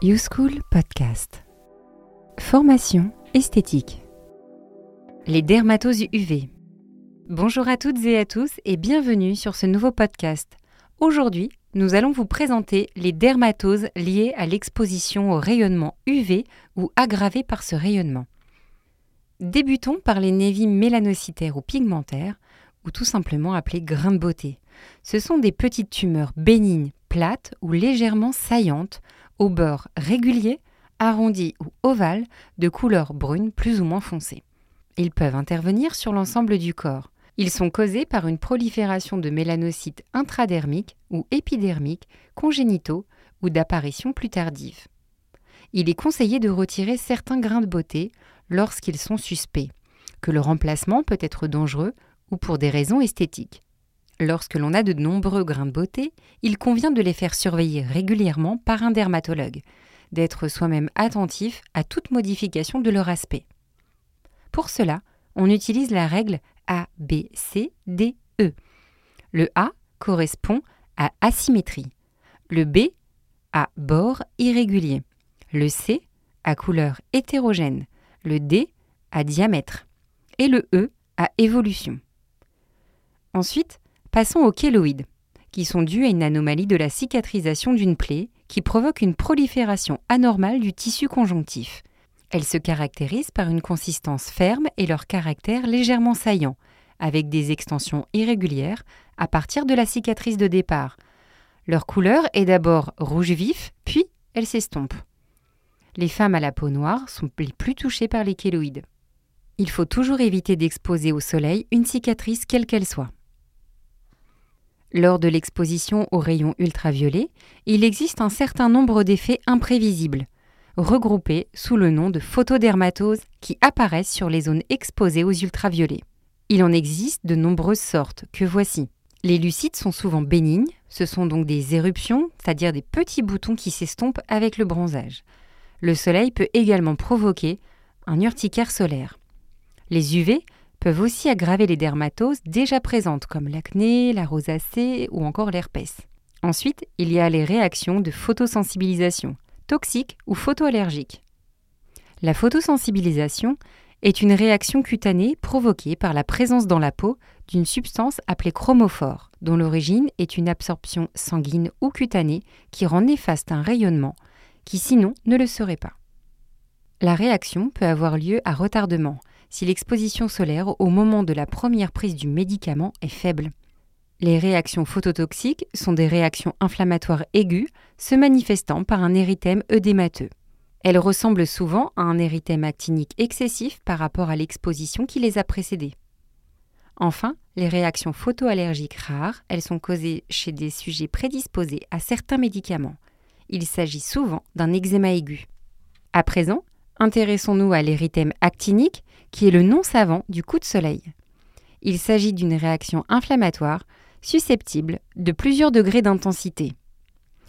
YouSchool Podcast. Formation esthétique. Les dermatoses UV. Bonjour à toutes et à tous et bienvenue sur ce nouveau podcast. Aujourd'hui, nous allons vous présenter les dermatoses liées à l'exposition au rayonnement UV ou aggravées par ce rayonnement. Débutons par les névis mélanocytaires ou pigmentaires, ou tout simplement appelées grains de beauté. Ce sont des petites tumeurs bénignes, plates ou légèrement saillantes au bord régulier, arrondi ou ovale, de couleur brune plus ou moins foncée. Ils peuvent intervenir sur l'ensemble du corps. Ils sont causés par une prolifération de mélanocytes intradermiques ou épidermiques, congénitaux ou d'apparition plus tardive. Il est conseillé de retirer certains grains de beauté lorsqu'ils sont suspects, que le remplacement peut être dangereux ou pour des raisons esthétiques. Lorsque l'on a de nombreux grains de beauté, il convient de les faire surveiller régulièrement par un dermatologue, d'être soi-même attentif à toute modification de leur aspect. Pour cela, on utilise la règle A, B, C, D, E. Le A correspond à asymétrie, le B à bord irrégulier, le C à couleur hétérogène, le D à diamètre et le E à évolution. Ensuite, Passons aux kéloïdes, qui sont dus à une anomalie de la cicatrisation d'une plaie qui provoque une prolifération anormale du tissu conjonctif. Elles se caractérisent par une consistance ferme et leur caractère légèrement saillant, avec des extensions irrégulières à partir de la cicatrice de départ. Leur couleur est d'abord rouge vif, puis elle s'estompe. Les femmes à la peau noire sont les plus touchées par les kéloïdes. Il faut toujours éviter d'exposer au soleil une cicatrice quelle qu'elle soit. Lors de l'exposition aux rayons ultraviolets, il existe un certain nombre d'effets imprévisibles, regroupés sous le nom de photodermatoses qui apparaissent sur les zones exposées aux ultraviolets. Il en existe de nombreuses sortes, que voici. Les lucides sont souvent bénignes, ce sont donc des éruptions, c'est-à-dire des petits boutons qui s'estompent avec le bronzage. Le soleil peut également provoquer un urticaire solaire. Les UV peuvent aussi aggraver les dermatoses déjà présentes comme l'acné, la rosacée ou encore l'herpès. Ensuite, il y a les réactions de photosensibilisation, toxiques ou photoallergiques. La photosensibilisation est une réaction cutanée provoquée par la présence dans la peau d'une substance appelée chromophore, dont l'origine est une absorption sanguine ou cutanée qui rend néfaste un rayonnement qui sinon ne le serait pas. La réaction peut avoir lieu à retardement, si l'exposition solaire au moment de la première prise du médicament est faible. Les réactions phototoxiques sont des réactions inflammatoires aiguës se manifestant par un érythème œdémateux. Elles ressemblent souvent à un érythème actinique excessif par rapport à l'exposition qui les a précédées. Enfin, les réactions photoallergiques rares, elles sont causées chez des sujets prédisposés à certains médicaments. Il s'agit souvent d'un eczéma aigu. À présent, intéressons-nous à l'érythème actinique, qui est le nom savant du coup de soleil. Il s'agit d'une réaction inflammatoire susceptible de plusieurs degrés d'intensité.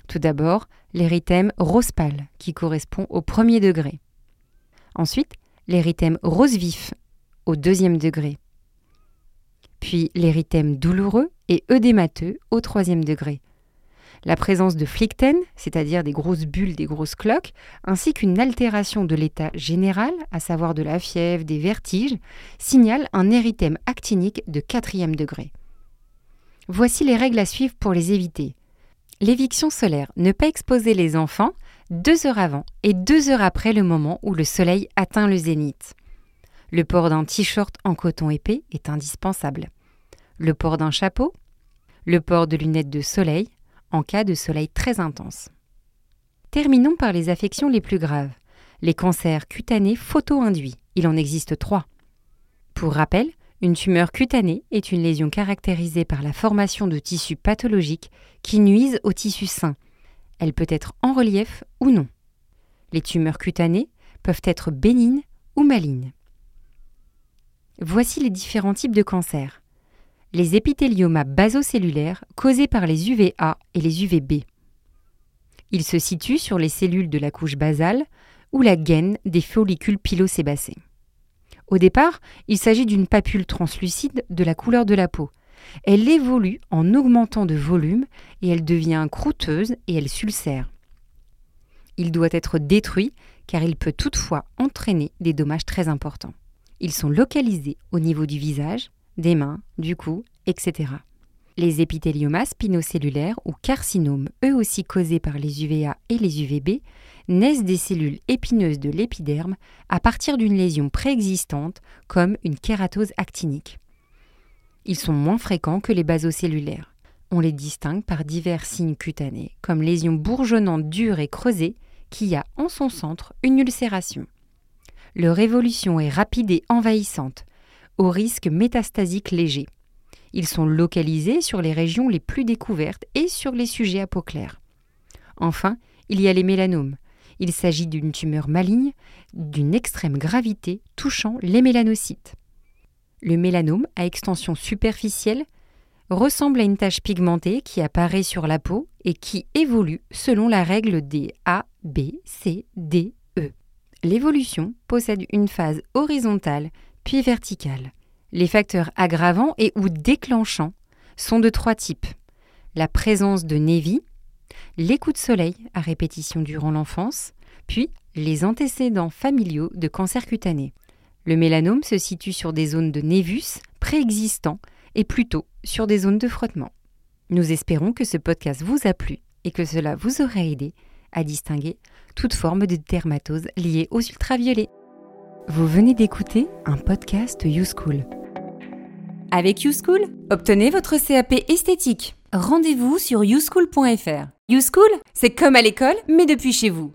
Tout d'abord, l'érythème rose pâle, qui correspond au premier degré. Ensuite, l'érythème rose vif, au deuxième degré. Puis l'érythème douloureux et œdémateux, au troisième degré la présence de flicten, c'est-à-dire des grosses bulles, des grosses cloques, ainsi qu'une altération de l'état général, à savoir de la fièvre, des vertiges, signalent un érythème actinique de quatrième degré. Voici les règles à suivre pour les éviter. L'éviction solaire, ne pas exposer les enfants deux heures avant et deux heures après le moment où le soleil atteint le zénith. Le port d'un t-shirt en coton épais est indispensable. Le port d'un chapeau, le port de lunettes de soleil, en cas de soleil très intense. Terminons par les affections les plus graves, les cancers cutanés photo-induits. Il en existe trois. Pour rappel, une tumeur cutanée est une lésion caractérisée par la formation de tissus pathologiques qui nuisent au tissu sain. Elle peut être en relief ou non. Les tumeurs cutanées peuvent être bénignes ou malignes. Voici les différents types de cancers les épithéliomas basocellulaires causés par les UVA et les UVB. Ils se situent sur les cellules de la couche basale ou la gaine des follicules pilosébacés. Au départ, il s'agit d'une papule translucide de la couleur de la peau. Elle évolue en augmentant de volume et elle devient croûteuse et elle s'ulcère. Il doit être détruit car il peut toutefois entraîner des dommages très importants. Ils sont localisés au niveau du visage, des mains, du cou, etc. Les épithéliomas spinocellulaires ou carcinomes, eux aussi causés par les UVA et les UVB, naissent des cellules épineuses de l'épiderme à partir d'une lésion préexistante comme une kératose actinique. Ils sont moins fréquents que les basocellulaires. On les distingue par divers signes cutanés, comme lésions bourgeonnantes dures et creusées qui a en son centre une ulcération. Leur évolution est rapide et envahissante, au risque métastasique léger. Ils sont localisés sur les régions les plus découvertes et sur les sujets à peau claire. Enfin, il y a les mélanomes. Il s'agit d'une tumeur maligne d'une extrême gravité touchant les mélanocytes. Le mélanome à extension superficielle ressemble à une tache pigmentée qui apparaît sur la peau et qui évolue selon la règle des A, B, C, D, E. L'évolution possède une phase horizontale puis verticale. Les facteurs aggravants et ou déclenchants sont de trois types. La présence de névi, les coups de soleil à répétition durant l'enfance, puis les antécédents familiaux de cancer cutané. Le mélanome se situe sur des zones de névus préexistants et plutôt sur des zones de frottement. Nous espérons que ce podcast vous a plu et que cela vous aura aidé à distinguer toute forme de dermatose liée aux ultraviolets. Vous venez d'écouter un podcast YouSchool. Avec YouSchool, obtenez votre CAP esthétique. Rendez-vous sur youschool.fr. YouSchool, c'est comme à l'école, mais depuis chez vous.